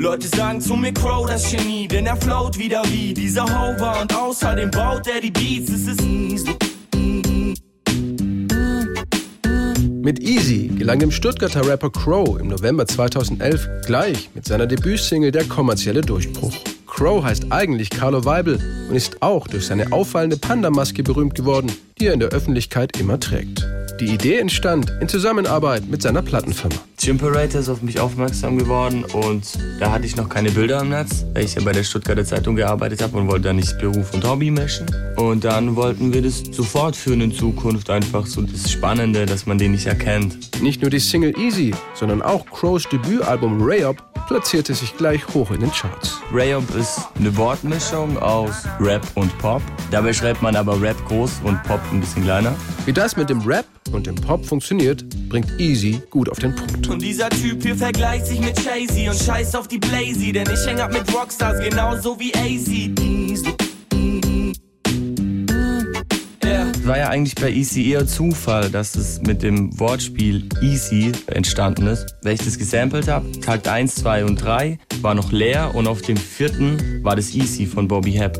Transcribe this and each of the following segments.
Leute sagen zu mir Crow das Genie, denn er float wieder wie dieser Hover und außerdem baut er die Beats, es ist easy. Mit Easy gelang dem Stuttgarter Rapper Crow im November 2011 gleich mit seiner Debütsingle der kommerzielle Durchbruch. Crow heißt eigentlich Carlo Weibel und ist auch durch seine auffallende Panda-Maske berühmt geworden, die er in der Öffentlichkeit immer trägt. Die Idee entstand in Zusammenarbeit mit seiner Plattenfirma. Chimperator ist auf mich aufmerksam geworden und da hatte ich noch keine Bilder im Netz, weil ich ja bei der Stuttgarter Zeitung gearbeitet habe und wollte da nicht Beruf und Hobby mischen. Und dann wollten wir das so fortführen in Zukunft, einfach so das Spannende, dass man den nicht erkennt. Nicht nur die Single Easy, sondern auch Crows Debütalbum Ray-Up platzierte sich gleich hoch in den Charts. Ray-Up ist eine Wortmischung aus Rap und Pop. Dabei schreibt man aber Rap groß und Pop ein bisschen kleiner. Wie das mit dem Rap und dem Pop funktioniert, bringt Easy gut auf den Punkt. Und dieser Typ hier vergleicht sich mit Jay-Z und scheiß auf die Blazy, denn ich häng ab mit Rockstars genauso wie AZ. War ja eigentlich bei Easy eher Zufall, dass es mit dem Wortspiel Easy entstanden ist. Weil ich das gesampelt habe, Tag 1, 2 und 3 war noch leer und auf dem vierten war das Easy von Bobby Hebb.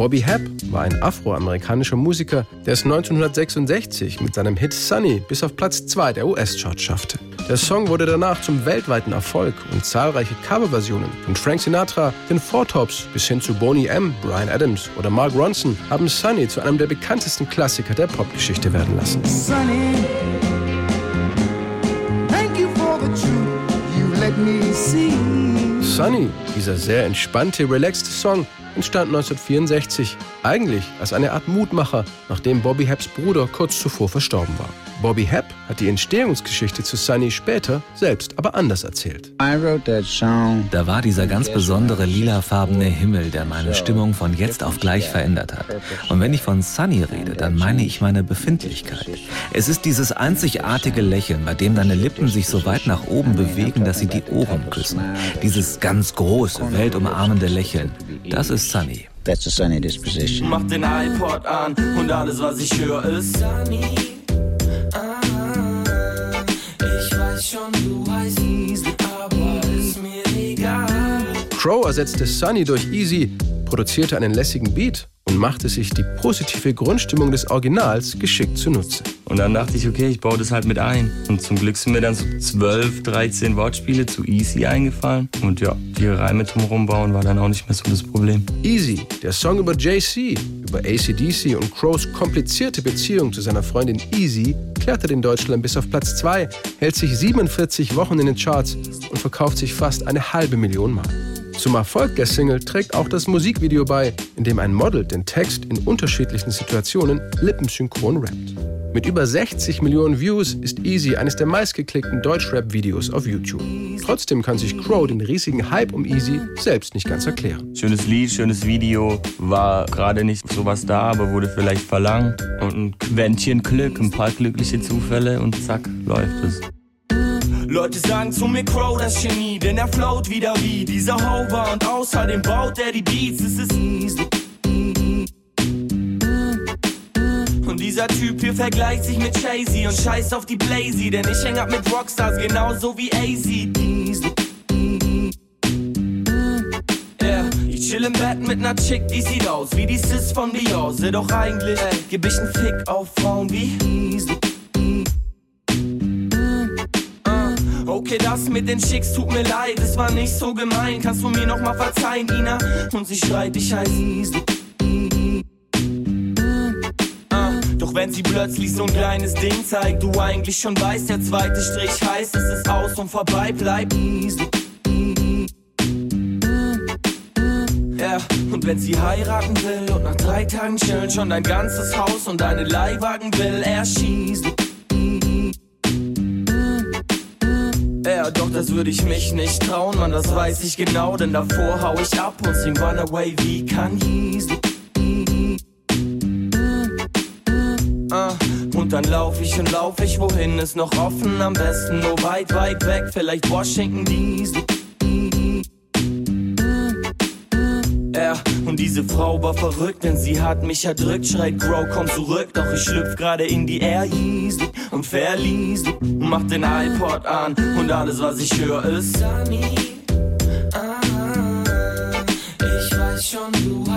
Bobby Hebb war ein afroamerikanischer Musiker, der es 1966 mit seinem Hit Sunny bis auf Platz 2 der US-Charts schaffte. Der Song wurde danach zum weltweiten Erfolg und zahlreiche Coverversionen von Frank Sinatra, den Four Tops bis hin zu Boney M., Brian Adams oder Mark Ronson haben Sunny zu einem der bekanntesten Klassiker der Popgeschichte werden lassen. Sunny, thank you for the truth you let me see. Sunny, dieser sehr entspannte, relaxte Song, entstand 1964, eigentlich als eine Art Mutmacher, nachdem Bobby Hebs Bruder kurz zuvor verstorben war. Bobby Hebb hat die Entstehungsgeschichte zu Sunny später selbst aber anders erzählt. Da war dieser ganz besondere lilafarbene Himmel, der meine Stimmung von jetzt auf gleich verändert hat. Und wenn ich von Sunny rede, dann meine ich meine Befindlichkeit. Es ist dieses einzigartige Lächeln, bei dem deine Lippen sich so weit nach oben bewegen, dass sie die Ohren küssen. Dieses ganz große, weltumarmende Lächeln. Das ist Sunny. That's a sunny disposition. Mach den iPod an und alles, was ich höre, ist Sunny. Crow ersetzte Sunny durch Easy, produzierte einen lässigen Beat und machte sich die positive Grundstimmung des Originals geschickt zunutze. Und dann dachte ich, okay, ich baue das halt mit ein. Und zum Glück sind mir dann so 12, 13 Wortspiele zu Easy eingefallen. Und ja, die Reime drumherum bauen war dann auch nicht mehr so das Problem. Easy, der Song über JC, über ACDC und Crows komplizierte Beziehung zu seiner Freundin Easy, klettert in Deutschland bis auf Platz 2, hält sich 47 Wochen in den Charts und verkauft sich fast eine halbe Million Mal. Zum Erfolg der Single trägt auch das Musikvideo bei, in dem ein Model den Text in unterschiedlichen Situationen lippensynchron rappt. Mit über 60 Millionen Views ist Easy eines der meistgeklickten Deutschrap-Videos auf YouTube. Trotzdem kann sich Crow den riesigen Hype um Easy selbst nicht ganz erklären. Schönes Lied, schönes Video, war gerade nicht sowas da, aber wurde vielleicht verlangt. Und ein Quäntchen Glück, ein paar glückliche Zufälle und zack, läuft es. Leute sagen zu mir Crow das Genie, denn er float wieder wie dieser Hover und außerdem baut er die Beats, es ist easy. Und dieser Typ hier vergleicht sich mit Jay-Z und scheißt auf die Blazy, denn ich häng ab mit Rockstars genauso wie AZ. Chill im Bett mit ner Chick, die sieht aus wie die Sis von Beyoncé, doch eigentlich geb ich nen Fick auf Frauen wie Easy. Okay, das mit den Chicks tut mir leid, es war nicht so gemein. Kannst du mir noch mal verzeihen, Ina? Und sie schreit, ich heiß Easy. Ah, doch wenn sie plötzlich so ein kleines Ding zeigt, du eigentlich schon weißt, der zweite Strich heißt, es ist aus und vorbei, bleib. Ja, und wenn sie heiraten will und nach drei Tagen chillen schon dein ganzes Haus und deine Leihwagen will, er Ja, doch das würde ich mich nicht trauen, man, das weiß ich genau, denn davor hau ich ab und sing Runaway wie Kanye's. Ah, und dann lauf ich und lauf ich, wohin ist noch offen, am besten nur weit, weit weg, vielleicht Washington DC. Diese Frau war verrückt, denn sie hat mich erdrückt. Schreit Grow, komm zurück, doch ich schlüpf gerade in die Air Yeezy und verließ Mach den iPod an und alles, was ich höre, ist Sunny. Ah, ich weiß schon, du